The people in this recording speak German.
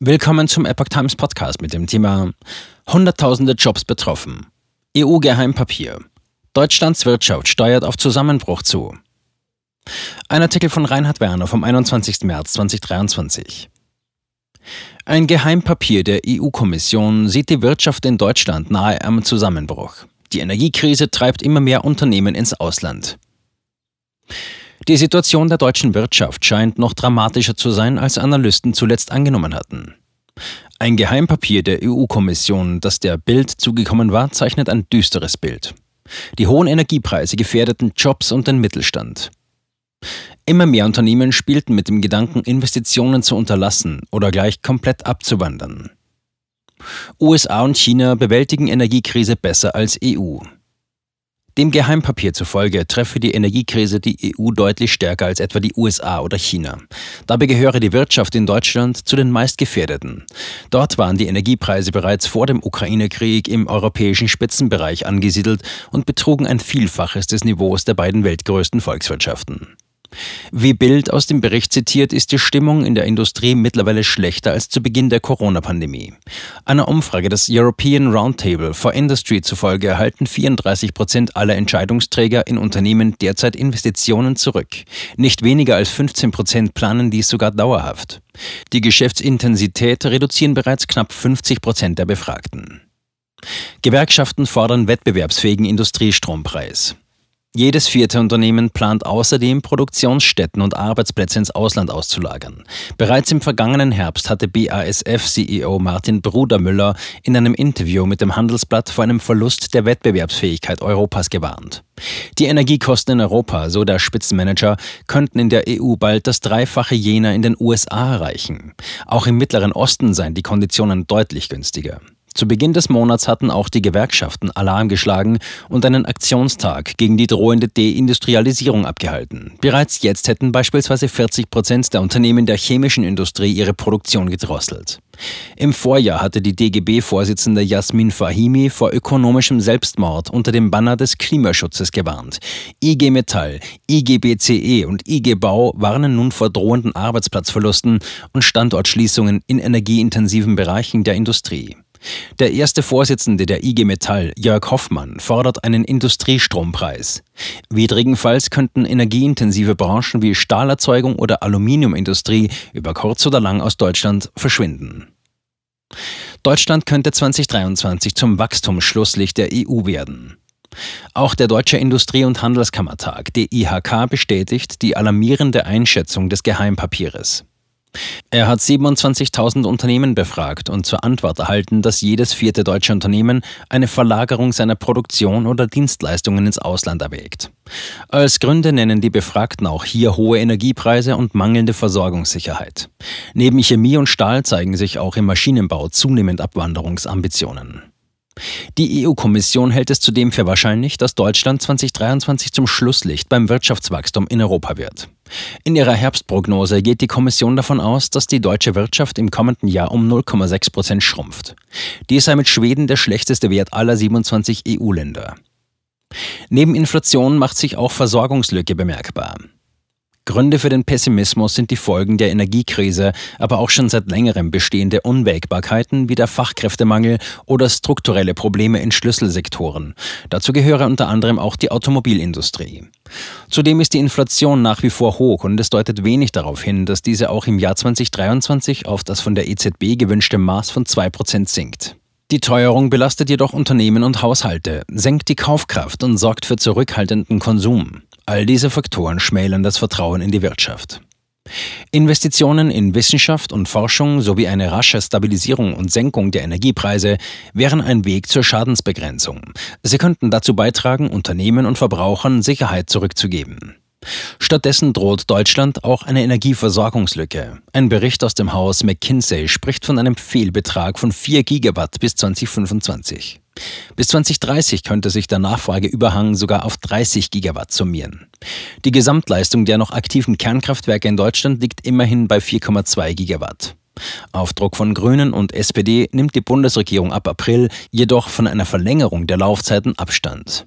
Willkommen zum Epoch Times Podcast mit dem Thema Hunderttausende Jobs betroffen. EU-Geheimpapier. Deutschlands Wirtschaft steuert auf Zusammenbruch zu. Ein Artikel von Reinhard Werner vom 21. März 2023. Ein Geheimpapier der EU-Kommission sieht die Wirtschaft in Deutschland nahe am Zusammenbruch. Die Energiekrise treibt immer mehr Unternehmen ins Ausland. Die Situation der deutschen Wirtschaft scheint noch dramatischer zu sein, als Analysten zuletzt angenommen hatten. Ein Geheimpapier der EU-Kommission, das der Bild zugekommen war, zeichnet ein düsteres Bild. Die hohen Energiepreise gefährdeten Jobs und den Mittelstand. Immer mehr Unternehmen spielten mit dem Gedanken, Investitionen zu unterlassen oder gleich komplett abzuwandern. USA und China bewältigen Energiekrise besser als EU. Dem Geheimpapier zufolge treffe die Energiekrise die EU deutlich stärker als etwa die USA oder China. Dabei gehöre die Wirtschaft in Deutschland zu den meistgefährdeten. Dort waren die Energiepreise bereits vor dem Ukraine-Krieg im europäischen Spitzenbereich angesiedelt und betrugen ein Vielfaches des Niveaus der beiden weltgrößten Volkswirtschaften. Wie Bild aus dem Bericht zitiert, ist die Stimmung in der Industrie mittlerweile schlechter als zu Beginn der Corona-Pandemie. Einer Umfrage des European Roundtable for Industry zufolge erhalten 34 Prozent aller Entscheidungsträger in Unternehmen derzeit Investitionen zurück. Nicht weniger als 15 Prozent planen dies sogar dauerhaft. Die Geschäftsintensität reduzieren bereits knapp 50 Prozent der Befragten. Gewerkschaften fordern wettbewerbsfähigen Industriestrompreis. Jedes vierte Unternehmen plant außerdem, Produktionsstätten und Arbeitsplätze ins Ausland auszulagern. Bereits im vergangenen Herbst hatte BASF-CEO Martin Brudermüller in einem Interview mit dem Handelsblatt vor einem Verlust der Wettbewerbsfähigkeit Europas gewarnt. Die Energiekosten in Europa, so der Spitzenmanager, könnten in der EU bald das Dreifache jener in den USA erreichen. Auch im Mittleren Osten seien die Konditionen deutlich günstiger. Zu Beginn des Monats hatten auch die Gewerkschaften Alarm geschlagen und einen Aktionstag gegen die drohende Deindustrialisierung abgehalten. Bereits jetzt hätten beispielsweise 40 Prozent der Unternehmen der chemischen Industrie ihre Produktion gedrosselt. Im Vorjahr hatte die DGB-Vorsitzende Jasmin Fahimi vor ökonomischem Selbstmord unter dem Banner des Klimaschutzes gewarnt. IG Metall, IG BCE und IG Bau warnen nun vor drohenden Arbeitsplatzverlusten und Standortschließungen in energieintensiven Bereichen der Industrie. Der erste Vorsitzende der IG Metall, Jörg Hoffmann, fordert einen Industriestrompreis. Widrigenfalls könnten energieintensive Branchen wie Stahlerzeugung oder Aluminiumindustrie über kurz oder lang aus Deutschland verschwinden. Deutschland könnte 2023 zum Wachstumsschlusslicht der EU werden. Auch der Deutsche Industrie- und Handelskammertag, DIHK, bestätigt die alarmierende Einschätzung des Geheimpapieres. Er hat 27.000 Unternehmen befragt und zur Antwort erhalten, dass jedes vierte deutsche Unternehmen eine Verlagerung seiner Produktion oder Dienstleistungen ins Ausland erwägt. Als Gründe nennen die Befragten auch hier hohe Energiepreise und mangelnde Versorgungssicherheit. Neben Chemie und Stahl zeigen sich auch im Maschinenbau zunehmend Abwanderungsambitionen. Die EU-Kommission hält es zudem für wahrscheinlich, dass Deutschland 2023 zum Schlusslicht beim Wirtschaftswachstum in Europa wird. In ihrer Herbstprognose geht die Kommission davon aus, dass die deutsche Wirtschaft im kommenden Jahr um 0,6 Prozent schrumpft. Dies sei mit Schweden der schlechteste Wert aller 27 EU-Länder. Neben Inflation macht sich auch Versorgungslücke bemerkbar. Gründe für den Pessimismus sind die Folgen der Energiekrise, aber auch schon seit längerem bestehende Unwägbarkeiten wie der Fachkräftemangel oder strukturelle Probleme in Schlüsselsektoren. Dazu gehöre unter anderem auch die Automobilindustrie. Zudem ist die Inflation nach wie vor hoch und es deutet wenig darauf hin, dass diese auch im Jahr 2023 auf das von der EZB gewünschte Maß von 2% sinkt. Die Teuerung belastet jedoch Unternehmen und Haushalte, senkt die Kaufkraft und sorgt für zurückhaltenden Konsum. All diese Faktoren schmälern das Vertrauen in die Wirtschaft. Investitionen in Wissenschaft und Forschung sowie eine rasche Stabilisierung und Senkung der Energiepreise wären ein Weg zur Schadensbegrenzung. Sie könnten dazu beitragen, Unternehmen und Verbrauchern Sicherheit zurückzugeben. Stattdessen droht Deutschland auch eine Energieversorgungslücke. Ein Bericht aus dem Haus McKinsey spricht von einem Fehlbetrag von 4 Gigawatt bis 2025. Bis 2030 könnte sich der Nachfrageüberhang sogar auf 30 Gigawatt summieren. Die Gesamtleistung der noch aktiven Kernkraftwerke in Deutschland liegt immerhin bei 4,2 Gigawatt. Auf Druck von Grünen und SPD nimmt die Bundesregierung ab April jedoch von einer Verlängerung der Laufzeiten Abstand.